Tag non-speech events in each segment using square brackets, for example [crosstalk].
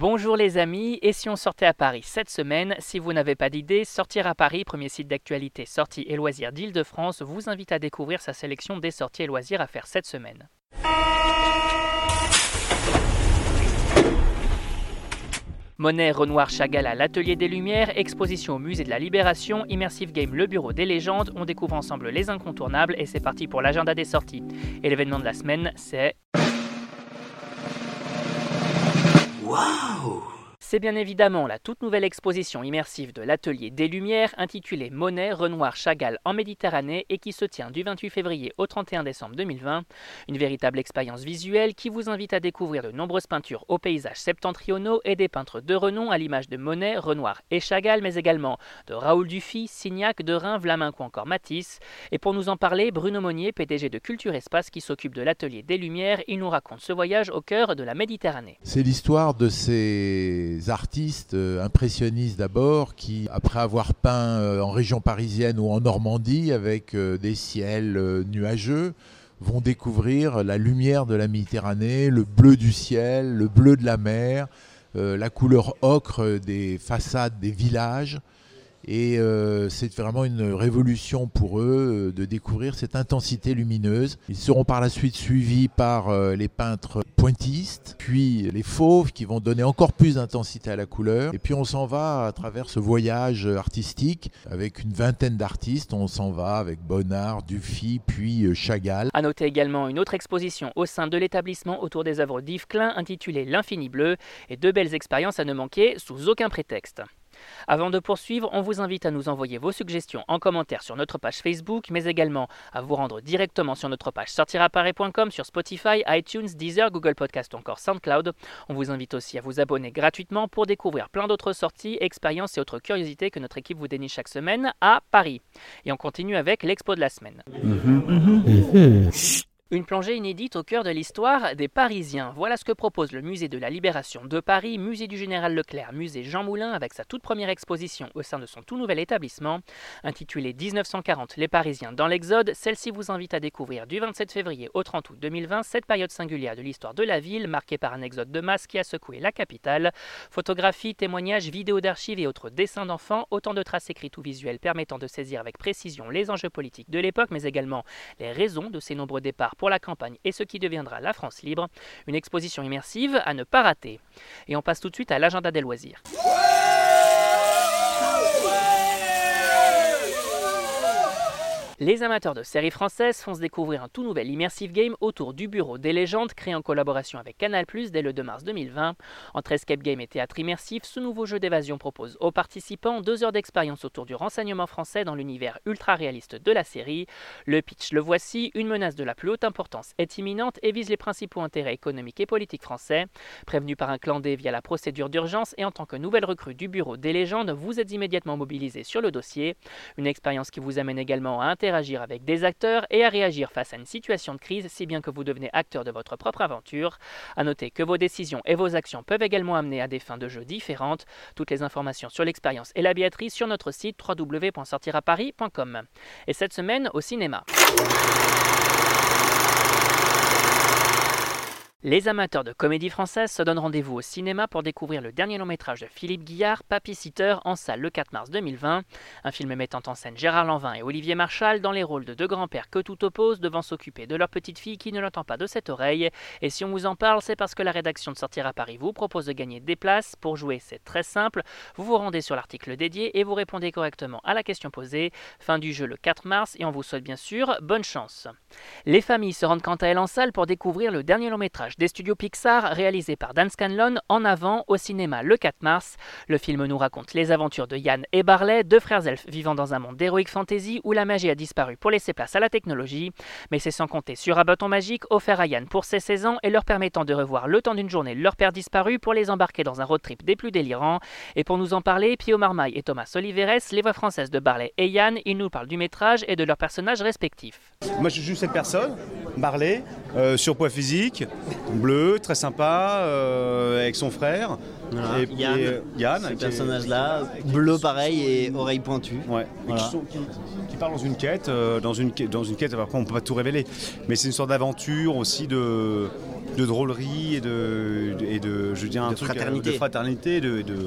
Bonjour les amis, et si on sortait à Paris cette semaine Si vous n'avez pas d'idée, Sortir à Paris, premier site d'actualité sorties et loisirs d'Île-de-France, vous invite à découvrir sa sélection des sorties et loisirs à faire cette semaine. Monet, Renoir, Chagall l'Atelier des Lumières, exposition au Musée de la Libération, Immersive Game Le Bureau des légendes, on découvre ensemble les incontournables et c'est parti pour l'agenda des sorties. Et l'événement de la semaine, c'est... Oh. C'est bien évidemment la toute nouvelle exposition immersive de l'Atelier des Lumières intitulée Monet, Renoir, Chagall en Méditerranée et qui se tient du 28 février au 31 décembre 2020. Une véritable expérience visuelle qui vous invite à découvrir de nombreuses peintures aux paysages septentrionaux et des peintres de renom à l'image de Monet, Renoir et Chagall, mais également de Raoul Dufy, Signac, Derain, Vlaminck ou encore Matisse. Et pour nous en parler, Bruno Monnier, PDG de Culture Espace qui s'occupe de l'Atelier des Lumières, il nous raconte ce voyage au cœur de la Méditerranée. C'est l'histoire de ces artistes euh, impressionnistes d'abord qui, après avoir peint euh, en région parisienne ou en Normandie avec euh, des ciels nuageux, vont découvrir la lumière de la Méditerranée, le bleu du ciel, le bleu de la mer, la couleur ocre des façades des villages. Et c'est vraiment une révolution pour eux de découvrir cette intensité lumineuse. Ils seront par la suite suivis par les peintres pointillistes, puis les fauves qui vont donner encore plus d'intensité à la couleur. Et puis on s'en va à travers ce voyage artistique avec une vingtaine d'artistes. On s'en va avec Bonnard, Dufy, puis euh, Chagall. À noter également une autre exposition au sein de l'établissement autour des œuvres d'Yves Klein intitulée L'infini bleu et deux belles expériences à ne manquer sous aucun prétexte. Avant de poursuivre, on vous invite à nous envoyer vos suggestions en commentaire sur notre page Facebook, mais également à vous rendre directement sur notre page sortirapareil.com, sur Spotify, iTunes, Deezer, Google Podcast ou encore SoundCloud. On vous invite aussi à vous abonner gratuitement pour découvrir plein d'autres sorties, expériences et autres curiosités que notre équipe vous déniche chaque semaine à Paris. Et on continue avec l'expo de la semaine. Une plongée inédite au cœur de l'histoire des Parisiens. Voilà ce que propose le musée de la Libération de Paris, musée du Général Leclerc, musée Jean Moulin, avec sa toute première exposition au sein de son tout nouvel établissement. Intitulée 1940 Les Parisiens dans l'Exode, celle-ci vous invite à découvrir du 27 février au 30 août 2020 cette période singulière de l'histoire de la ville, marquée par un exode de masse qui a secoué la capitale. Photographies, témoignages, vidéos d'archives et autres dessins d'enfants, autant de traces écrites ou visuelles permettant de saisir avec précision les enjeux politiques de l'époque, mais également les raisons de ces nombreux départs pour la campagne et ce qui deviendra la France libre, une exposition immersive à ne pas rater. Et on passe tout de suite à l'agenda des loisirs. Les amateurs de séries françaises font se découvrir un tout nouvel immersive game autour du Bureau des légendes créé en collaboration avec Canal+, dès le 2 mars 2020. Entre escape game et théâtre immersif, ce nouveau jeu d'évasion propose aux participants deux heures d'expérience autour du renseignement français dans l'univers ultra réaliste de la série. Le pitch le voici, une menace de la plus haute importance est imminente et vise les principaux intérêts économiques et politiques français. Prévenu par un clan D via la procédure d'urgence et en tant que nouvelle recrue du Bureau des légendes, vous êtes immédiatement mobilisé sur le dossier. Une expérience qui vous amène également à interagir interagir avec des acteurs et à réagir face à une situation de crise, si bien que vous devenez acteur de votre propre aventure. A noter que vos décisions et vos actions peuvent également amener à des fins de jeu différentes. Toutes les informations sur l'expérience et la billetterie sur notre site www.sortiraparis.com. Et cette semaine au cinéma. Les amateurs de comédie française se donnent rendez-vous au cinéma pour découvrir le dernier long métrage de Philippe Guillard, Papy Sitter, en salle le 4 mars 2020. Un film mettant en scène Gérard Lanvin et Olivier Marchal dans les rôles de deux grands-pères que tout oppose, devant s'occuper de leur petite fille qui ne l'entend pas de cette oreille. Et si on vous en parle, c'est parce que la rédaction de Sortir à Paris vous propose de gagner des places. Pour jouer, c'est très simple. Vous vous rendez sur l'article dédié et vous répondez correctement à la question posée. Fin du jeu le 4 mars et on vous souhaite bien sûr bonne chance. Les familles se rendent quant à elles en salle pour découvrir le dernier long métrage des studios Pixar réalisé par Dan Scanlon en avant au cinéma le 4 mars. Le film nous raconte les aventures de Yann et Barley, deux frères elfes vivant dans un monde d'heroic fantasy où la magie a disparu pour laisser place à la technologie. Mais c'est sans compter sur un bâton magique offert à Yann pour ses 16 ans et leur permettant de revoir le temps d'une journée leur père disparu pour les embarquer dans un road trip des plus délirants. Et pour nous en parler, Pio Marmaille et Thomas Oliveres, les voix françaises de Barley et Yann, ils nous parlent du métrage et de leurs personnages respectifs. Moi je joue cette personne, Barley, euh, surpoids physique, bleu, très sympa, euh, avec son frère. Et, Yann, euh, Yann ce personnage-là, bleu pareil et oreilles pointues. Ouais, qui, part dans une quête, dans, une, dans une quête, après on peut pas tout révéler, mais c'est une sorte d'aventure aussi de de drôlerie et de, et de je veux dire un De truc, euh, fraternité. de fraternité, de, de-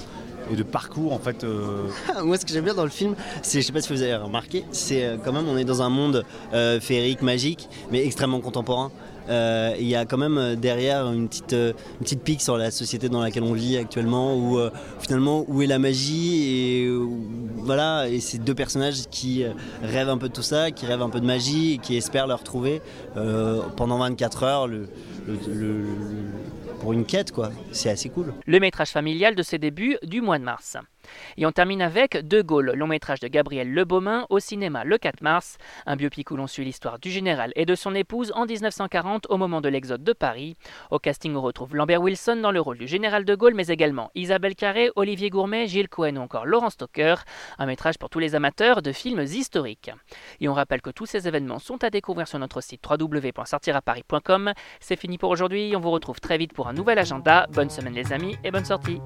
et de parcours en fait. euh, [laughs] Moi, ce que j'aime bien dans le film, c'est, je sais pas si vous avez remarqué, c'est euh, quand même, on est dans un monde euh, féerique, magique, mais extrêmement contemporain. Euh, Il y a quand même derrière une petite, une petite pique sur la société dans laquelle on vit actuellement, où finalement, où est la magie et voilà, et ces deux personnages qui euh, rêvent un peu de tout ça, qui rêvent un peu de magie, et qui espèrent le retrouver euh, pendant 24 heures, pour une quête, quoi. C'est assez cool. Le métrage familial de ses débuts du mois de mars. Et on termine avec De Gaulle, long métrage de Gabriel Lebaumin au cinéma le 4 mars, un biopic où l'on suit l'histoire du général et de son épouse en 1940 au moment de l'exode de Paris. Au casting, on retrouve Lambert Wilson dans le rôle du général de Gaulle, mais également Isabelle Carré, Olivier Gourmet, Gilles Cohen ou encore Laurent Stocker. Un métrage pour tous les amateurs de films historiques. Et on rappelle que tous ces événements sont à découvrir sur notre site www.sortiraparis.com. C'est fini pour aujourd'hui, on vous retrouve très vite pour un nouvel agenda. Bonne semaine les amis et bonne sortie